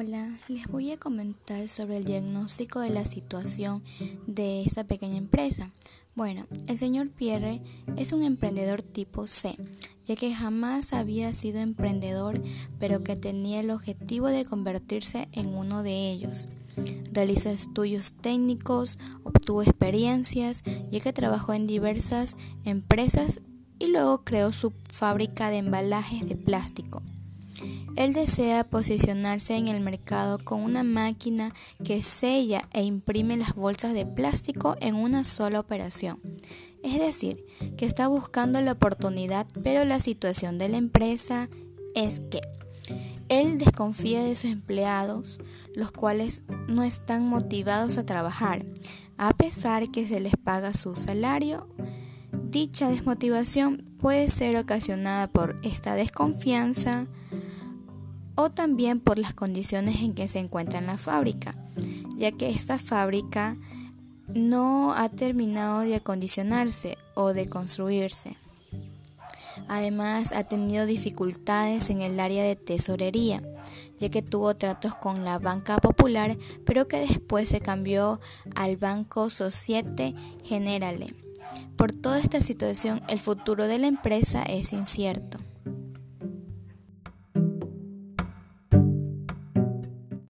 Hola, les voy a comentar sobre el diagnóstico de la situación de esta pequeña empresa. Bueno, el señor Pierre es un emprendedor tipo C, ya que jamás había sido emprendedor, pero que tenía el objetivo de convertirse en uno de ellos. Realizó estudios técnicos, obtuvo experiencias, ya que trabajó en diversas empresas y luego creó su fábrica de embalajes de plástico. Él desea posicionarse en el mercado con una máquina que sella e imprime las bolsas de plástico en una sola operación. Es decir, que está buscando la oportunidad, pero la situación de la empresa es que él desconfía de sus empleados, los cuales no están motivados a trabajar, a pesar que se les paga su salario. Dicha desmotivación puede ser ocasionada por esta desconfianza, o también por las condiciones en que se encuentra en la fábrica, ya que esta fábrica no ha terminado de acondicionarse o de construirse. Además, ha tenido dificultades en el área de tesorería, ya que tuvo tratos con la banca popular, pero que después se cambió al Banco Societe Generale. Por toda esta situación, el futuro de la empresa es incierto.